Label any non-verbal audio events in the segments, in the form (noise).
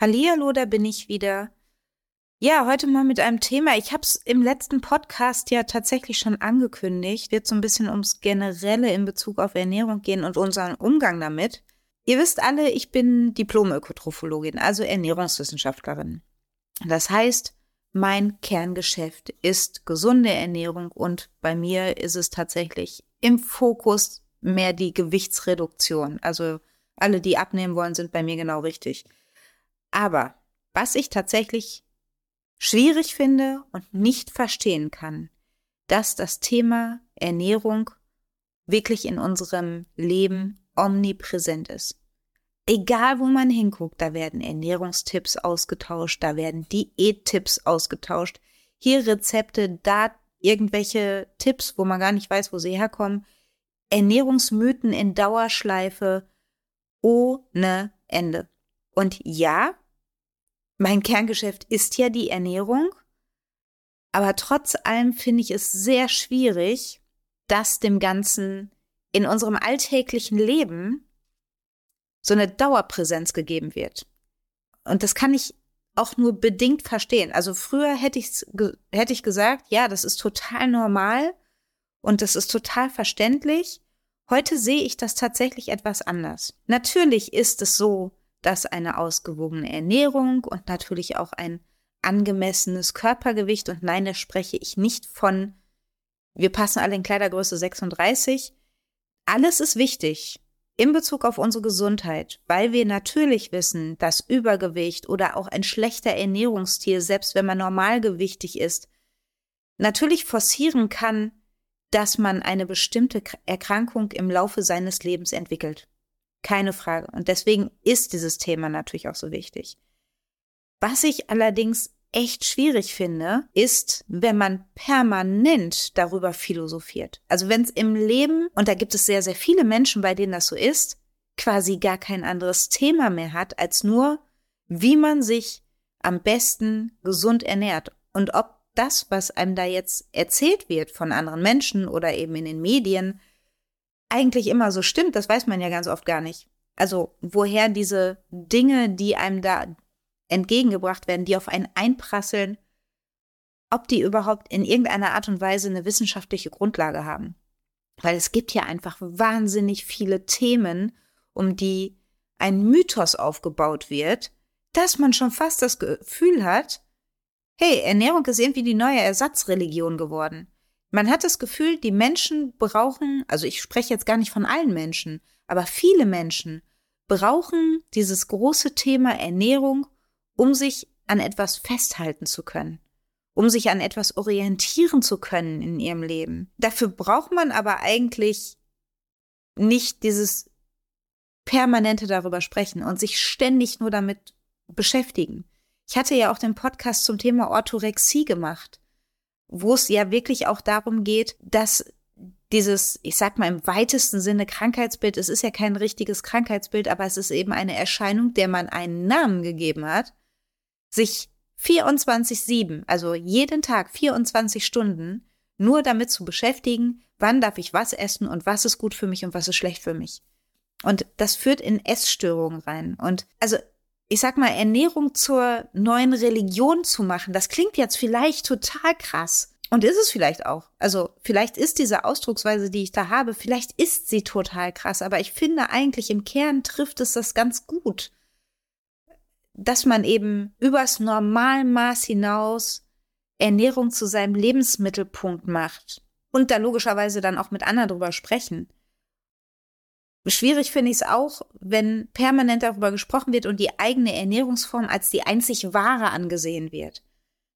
Hallihallo, da bin ich wieder. Ja, heute mal mit einem Thema. Ich habe es im letzten Podcast ja tatsächlich schon angekündigt. Wird so ein bisschen ums Generelle in Bezug auf Ernährung gehen und unseren Umgang damit. Ihr wisst alle, ich bin Diplom-Ökotrophologin, also Ernährungswissenschaftlerin. Das heißt, mein Kerngeschäft ist gesunde Ernährung und bei mir ist es tatsächlich im Fokus mehr die Gewichtsreduktion. Also alle, die abnehmen wollen, sind bei mir genau richtig. Aber was ich tatsächlich schwierig finde und nicht verstehen kann, dass das Thema Ernährung wirklich in unserem Leben omnipräsent ist. Egal wo man hinguckt, da werden Ernährungstipps ausgetauscht, da werden Diättipps ausgetauscht, hier Rezepte, da irgendwelche Tipps, wo man gar nicht weiß, wo sie herkommen, Ernährungsmythen in Dauerschleife ohne Ende. Und ja, mein Kerngeschäft ist ja die Ernährung, aber trotz allem finde ich es sehr schwierig, dass dem Ganzen in unserem alltäglichen Leben so eine Dauerpräsenz gegeben wird. Und das kann ich auch nur bedingt verstehen. Also früher hätte ich, hätte ich gesagt, ja, das ist total normal und das ist total verständlich. Heute sehe ich das tatsächlich etwas anders. Natürlich ist es so, dass eine ausgewogene Ernährung und natürlich auch ein angemessenes Körpergewicht, und nein, da spreche ich nicht von, wir passen alle in Kleidergröße 36. Alles ist wichtig in Bezug auf unsere Gesundheit, weil wir natürlich wissen, dass Übergewicht oder auch ein schlechter Ernährungsstil, selbst wenn man normalgewichtig ist, natürlich forcieren kann, dass man eine bestimmte Erkrankung im Laufe seines Lebens entwickelt. Keine Frage. Und deswegen ist dieses Thema natürlich auch so wichtig. Was ich allerdings echt schwierig finde, ist, wenn man permanent darüber philosophiert. Also wenn es im Leben, und da gibt es sehr, sehr viele Menschen, bei denen das so ist, quasi gar kein anderes Thema mehr hat, als nur, wie man sich am besten gesund ernährt. Und ob das, was einem da jetzt erzählt wird von anderen Menschen oder eben in den Medien, eigentlich immer so stimmt, das weiß man ja ganz oft gar nicht. Also woher diese Dinge, die einem da entgegengebracht werden, die auf einen einprasseln, ob die überhaupt in irgendeiner Art und Weise eine wissenschaftliche Grundlage haben. Weil es gibt ja einfach wahnsinnig viele Themen, um die ein Mythos aufgebaut wird, dass man schon fast das Gefühl hat, hey, Ernährung ist irgendwie die neue Ersatzreligion geworden. Man hat das Gefühl, die Menschen brauchen, also ich spreche jetzt gar nicht von allen Menschen, aber viele Menschen brauchen dieses große Thema Ernährung, um sich an etwas festhalten zu können, um sich an etwas orientieren zu können in ihrem Leben. Dafür braucht man aber eigentlich nicht dieses permanente darüber sprechen und sich ständig nur damit beschäftigen. Ich hatte ja auch den Podcast zum Thema Orthorexie gemacht, wo es ja wirklich auch darum geht, dass dieses, ich sag mal im weitesten Sinne Krankheitsbild, es ist ja kein richtiges Krankheitsbild, aber es ist eben eine Erscheinung, der man einen Namen gegeben hat, sich 24-7, also jeden Tag 24 Stunden, nur damit zu beschäftigen, wann darf ich was essen und was ist gut für mich und was ist schlecht für mich. Und das führt in Essstörungen rein. Und also, ich sag mal, Ernährung zur neuen Religion zu machen, das klingt jetzt vielleicht total krass. Und ist es vielleicht auch. Also, vielleicht ist diese Ausdrucksweise, die ich da habe, vielleicht ist sie total krass, aber ich finde eigentlich im Kern trifft es das ganz gut dass man eben übers Normalmaß hinaus Ernährung zu seinem Lebensmittelpunkt macht und da logischerweise dann auch mit anderen drüber sprechen. Schwierig finde ich es auch, wenn permanent darüber gesprochen wird und die eigene Ernährungsform als die einzig wahre angesehen wird.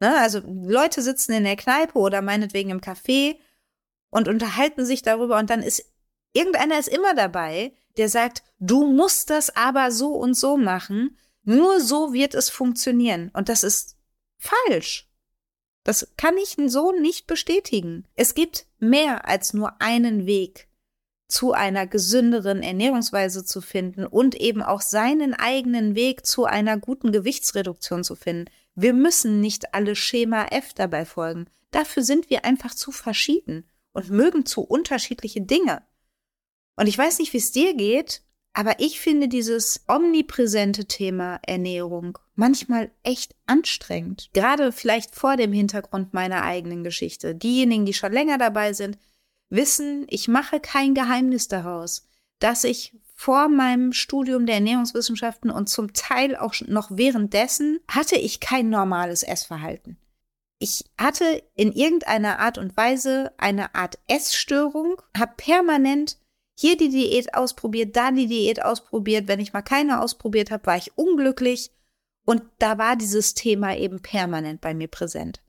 Ne? Also Leute sitzen in der Kneipe oder meinetwegen im Café und unterhalten sich darüber und dann ist irgendeiner ist immer dabei, der sagt, du musst das aber so und so machen, nur so wird es funktionieren. Und das ist falsch. Das kann ich so nicht bestätigen. Es gibt mehr als nur einen Weg, zu einer gesünderen Ernährungsweise zu finden und eben auch seinen eigenen Weg zu einer guten Gewichtsreduktion zu finden. Wir müssen nicht alle Schema F dabei folgen. Dafür sind wir einfach zu verschieden. und mögen zu unterschiedliche Dinge. Und ich weiß nicht, wie es dir geht, aber ich finde dieses omnipräsente Thema Ernährung manchmal echt anstrengend. Gerade vielleicht vor dem Hintergrund meiner eigenen Geschichte. Diejenigen, die schon länger dabei sind, wissen, ich mache kein Geheimnis daraus, dass ich vor meinem Studium der Ernährungswissenschaften und zum Teil auch noch währenddessen hatte ich kein normales Essverhalten. Ich hatte in irgendeiner Art und Weise eine Art Essstörung, habe permanent hier die Diät ausprobiert, da die Diät ausprobiert. Wenn ich mal keine ausprobiert habe, war ich unglücklich. Und da war dieses Thema eben permanent bei mir präsent.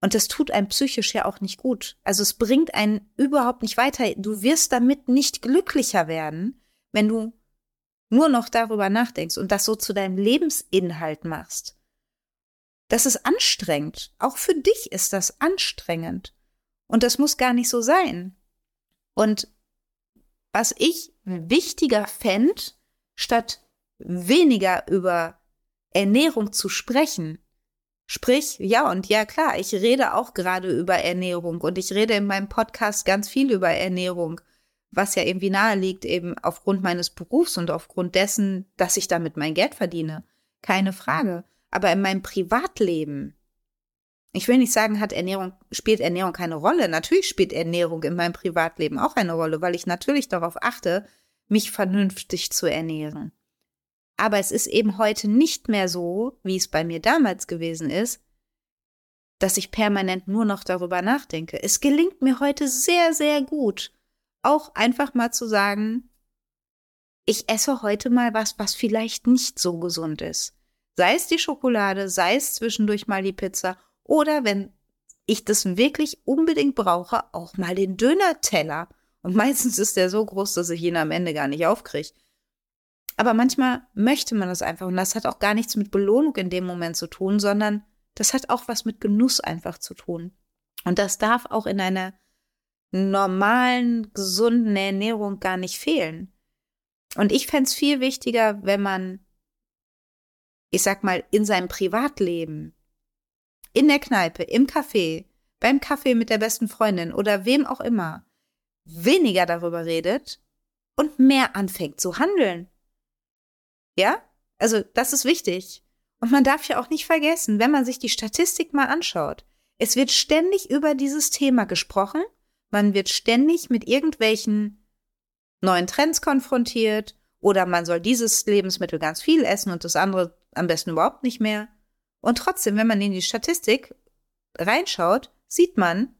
Und das tut einem psychisch ja auch nicht gut. Also es bringt einen überhaupt nicht weiter. Du wirst damit nicht glücklicher werden, wenn du nur noch darüber nachdenkst und das so zu deinem Lebensinhalt machst. Das ist anstrengend. Auch für dich ist das anstrengend. Und das muss gar nicht so sein. Und was ich wichtiger fände, statt weniger über Ernährung zu sprechen. Sprich, ja und ja klar, ich rede auch gerade über Ernährung und ich rede in meinem Podcast ganz viel über Ernährung, was ja irgendwie nahe liegt, eben aufgrund meines Berufs und aufgrund dessen, dass ich damit mein Geld verdiene. Keine Frage. Aber in meinem Privatleben ich will nicht sagen, hat Ernährung, spielt Ernährung keine Rolle. Natürlich spielt Ernährung in meinem Privatleben auch eine Rolle, weil ich natürlich darauf achte, mich vernünftig zu ernähren. Aber es ist eben heute nicht mehr so, wie es bei mir damals gewesen ist, dass ich permanent nur noch darüber nachdenke. Es gelingt mir heute sehr, sehr gut, auch einfach mal zu sagen, ich esse heute mal was, was vielleicht nicht so gesund ist. Sei es die Schokolade, sei es zwischendurch mal die Pizza oder wenn ich das wirklich unbedingt brauche, auch mal den Döner-Teller. Und (laughs) meistens ist der so groß, dass ich ihn am Ende gar nicht aufkriege. Aber manchmal möchte man das einfach. Und das hat auch gar nichts mit Belohnung in dem Moment zu tun, sondern das hat auch was mit Genuss einfach zu tun. Und das darf auch in einer normalen, gesunden Ernährung gar nicht fehlen. Und ich fände es viel wichtiger, wenn man, ich sag mal, in seinem Privatleben in der Kneipe, im Café, beim Kaffee mit der besten Freundin oder wem auch immer, weniger darüber redet und mehr anfängt zu handeln. Ja? Also, das ist wichtig. Und man darf ja auch nicht vergessen, wenn man sich die Statistik mal anschaut, es wird ständig über dieses Thema gesprochen, man wird ständig mit irgendwelchen neuen Trends konfrontiert oder man soll dieses Lebensmittel ganz viel essen und das andere am besten überhaupt nicht mehr. Und trotzdem, wenn man in die Statistik reinschaut, sieht man,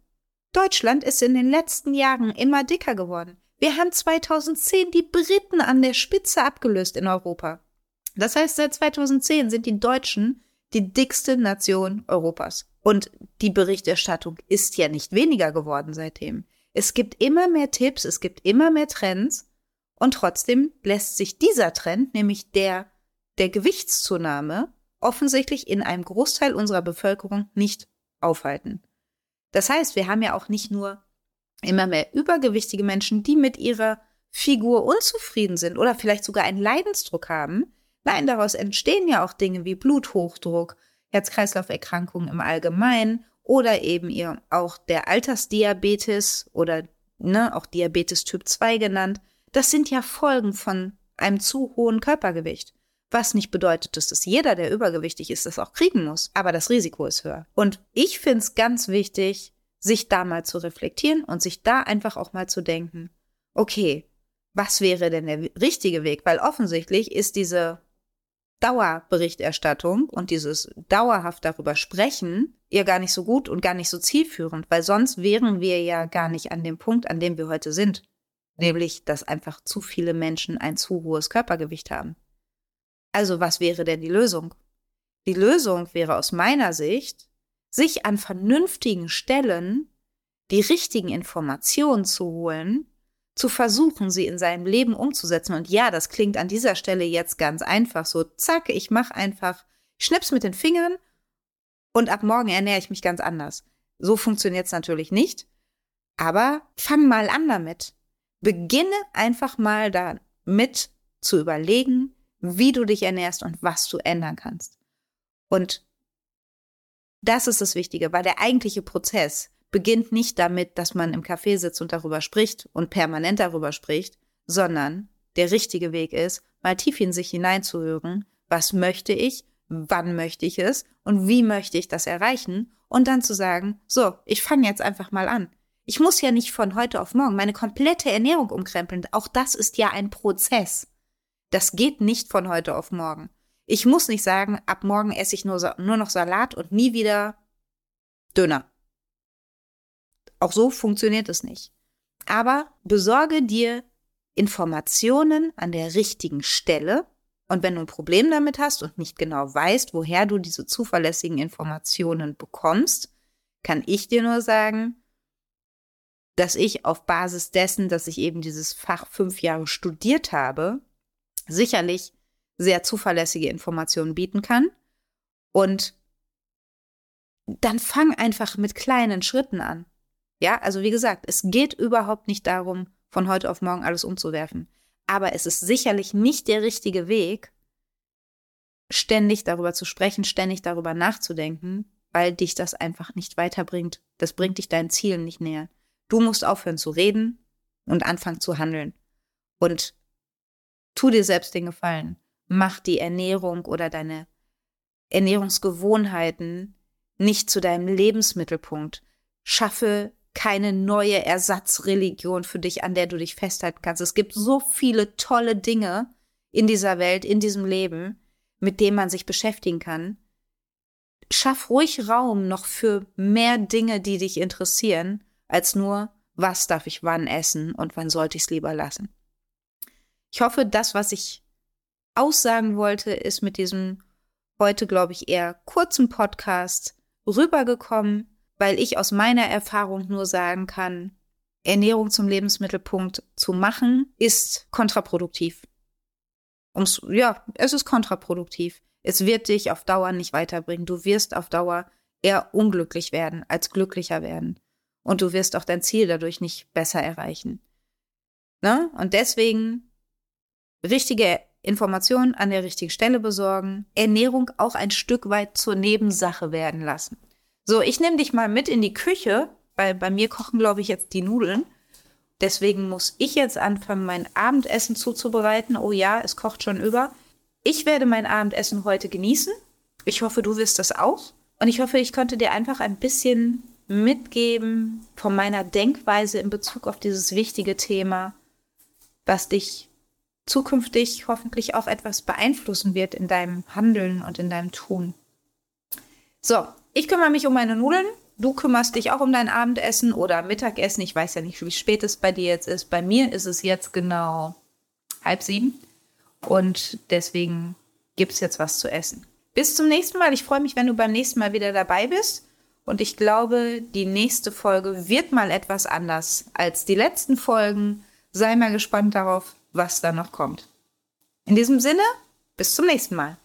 Deutschland ist in den letzten Jahren immer dicker geworden. Wir haben 2010 die Briten an der Spitze abgelöst in Europa. Das heißt, seit 2010 sind die Deutschen die dickste Nation Europas. Und die Berichterstattung ist ja nicht weniger geworden seitdem. Es gibt immer mehr Tipps, es gibt immer mehr Trends und trotzdem lässt sich dieser Trend, nämlich der der Gewichtszunahme, offensichtlich in einem Großteil unserer Bevölkerung nicht aufhalten. Das heißt, wir haben ja auch nicht nur immer mehr übergewichtige Menschen, die mit ihrer Figur unzufrieden sind oder vielleicht sogar einen Leidensdruck haben. Nein, daraus entstehen ja auch Dinge wie Bluthochdruck, Herz-Kreislauf-Erkrankungen im Allgemeinen oder eben ihr auch der Altersdiabetes oder ne, auch Diabetes Typ 2 genannt. Das sind ja Folgen von einem zu hohen Körpergewicht. Was nicht bedeutet, dass das jeder, der übergewichtig ist, das auch kriegen muss. Aber das Risiko ist höher. Und ich finde es ganz wichtig, sich da mal zu reflektieren und sich da einfach auch mal zu denken, okay, was wäre denn der richtige Weg? Weil offensichtlich ist diese Dauerberichterstattung und dieses dauerhaft darüber sprechen ihr gar nicht so gut und gar nicht so zielführend, weil sonst wären wir ja gar nicht an dem Punkt, an dem wir heute sind. Nämlich, dass einfach zu viele Menschen ein zu hohes Körpergewicht haben. Also was wäre denn die Lösung? Die Lösung wäre aus meiner Sicht, sich an vernünftigen Stellen die richtigen Informationen zu holen, zu versuchen, sie in seinem Leben umzusetzen. Und ja, das klingt an dieser Stelle jetzt ganz einfach, so zack, ich mache einfach, schnips mit den Fingern und ab morgen ernähre ich mich ganz anders. So funktioniert es natürlich nicht, aber fang mal an damit. Beginne einfach mal damit zu überlegen, wie du dich ernährst und was du ändern kannst. Und das ist das Wichtige, weil der eigentliche Prozess, beginnt nicht damit, dass man im Café sitzt und darüber spricht und permanent darüber spricht, sondern der richtige Weg ist, mal tief in sich hineinzuhören, was möchte ich, wann möchte ich es und wie möchte ich das erreichen und dann zu sagen, so, ich fange jetzt einfach mal an. Ich muss ja nicht von heute auf morgen meine komplette Ernährung umkrempeln. Auch das ist ja ein Prozess. Das geht nicht von heute auf morgen. Ich muss nicht sagen, ab morgen esse ich nur, nur noch Salat und nie wieder Döner. Auch so funktioniert es nicht. Aber besorge dir Informationen an der richtigen Stelle. Und wenn du ein Problem damit hast und nicht genau weißt, woher du diese zuverlässigen Informationen bekommst, kann ich dir nur sagen, dass ich auf Basis dessen, dass ich eben dieses Fach fünf Jahre studiert habe, sicherlich sehr zuverlässige Informationen bieten kann. Und dann fang einfach mit kleinen Schritten an. Ja, also wie gesagt, es geht überhaupt nicht darum, von heute auf morgen alles umzuwerfen. Aber es ist sicherlich nicht der richtige Weg, ständig darüber zu sprechen, ständig darüber nachzudenken, weil dich das einfach nicht weiterbringt. Das bringt dich deinen Zielen nicht näher. Du musst aufhören zu reden und anfangen zu handeln. Und tu dir selbst den Gefallen. Mach die Ernährung oder deine Ernährungsgewohnheiten nicht zu deinem Lebensmittelpunkt. Schaffe keine neue Ersatzreligion für dich, an der du dich festhalten kannst. Es gibt so viele tolle Dinge in dieser Welt, in diesem Leben, mit denen man sich beschäftigen kann. Schaff ruhig Raum noch für mehr Dinge, die dich interessieren, als nur, was darf ich wann essen und wann sollte ich es lieber lassen. Ich hoffe, das, was ich aussagen wollte, ist mit diesem heute, glaube ich, eher kurzen Podcast rübergekommen weil ich aus meiner Erfahrung nur sagen kann, Ernährung zum Lebensmittelpunkt zu machen, ist kontraproduktiv. Ums, ja, es ist kontraproduktiv. Es wird dich auf Dauer nicht weiterbringen. Du wirst auf Dauer eher unglücklich werden als glücklicher werden. Und du wirst auch dein Ziel dadurch nicht besser erreichen. Ne? Und deswegen richtige Informationen an der richtigen Stelle besorgen, Ernährung auch ein Stück weit zur Nebensache werden lassen. So, ich nehme dich mal mit in die Küche, weil bei mir kochen, glaube ich, jetzt die Nudeln. Deswegen muss ich jetzt anfangen, mein Abendessen zuzubereiten. Oh ja, es kocht schon über. Ich werde mein Abendessen heute genießen. Ich hoffe, du wirst das auch. Und ich hoffe, ich konnte dir einfach ein bisschen mitgeben von meiner Denkweise in Bezug auf dieses wichtige Thema, was dich zukünftig hoffentlich auch etwas beeinflussen wird in deinem Handeln und in deinem Tun. So, ich kümmere mich um meine Nudeln. Du kümmerst dich auch um dein Abendessen oder Mittagessen. Ich weiß ja nicht, wie spät es bei dir jetzt ist. Bei mir ist es jetzt genau halb sieben. Und deswegen gibt es jetzt was zu essen. Bis zum nächsten Mal. Ich freue mich, wenn du beim nächsten Mal wieder dabei bist. Und ich glaube, die nächste Folge wird mal etwas anders als die letzten Folgen. Sei mal gespannt darauf, was da noch kommt. In diesem Sinne, bis zum nächsten Mal.